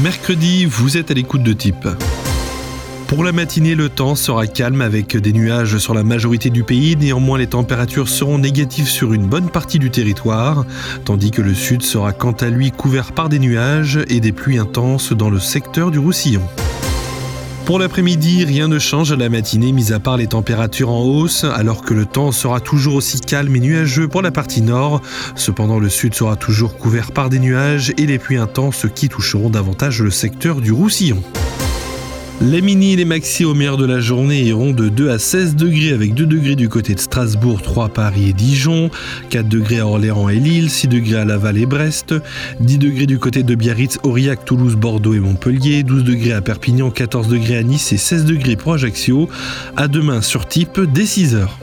Mercredi, vous êtes à l'écoute de type. Pour la matinée, le temps sera calme avec des nuages sur la majorité du pays. Néanmoins, les températures seront négatives sur une bonne partie du territoire, tandis que le sud sera quant à lui couvert par des nuages et des pluies intenses dans le secteur du Roussillon. Pour l'après-midi, rien ne change à la matinée, mis à part les températures en hausse, alors que le temps sera toujours aussi calme et nuageux pour la partie nord. Cependant, le sud sera toujours couvert par des nuages et les pluies intenses qui toucheront davantage le secteur du Roussillon. Les mini et les maxi au meilleur de la journée iront de 2 à 16 degrés avec 2 degrés du côté de Strasbourg, 3 Paris et Dijon, 4 degrés à Orléans et Lille, 6 degrés à Laval et Brest, 10 degrés du côté de Biarritz, Aurillac, Toulouse, Bordeaux et Montpellier, 12 degrés à Perpignan, 14 degrés à Nice et 16 degrés pour Ajaccio. À demain sur type dès 6 heures.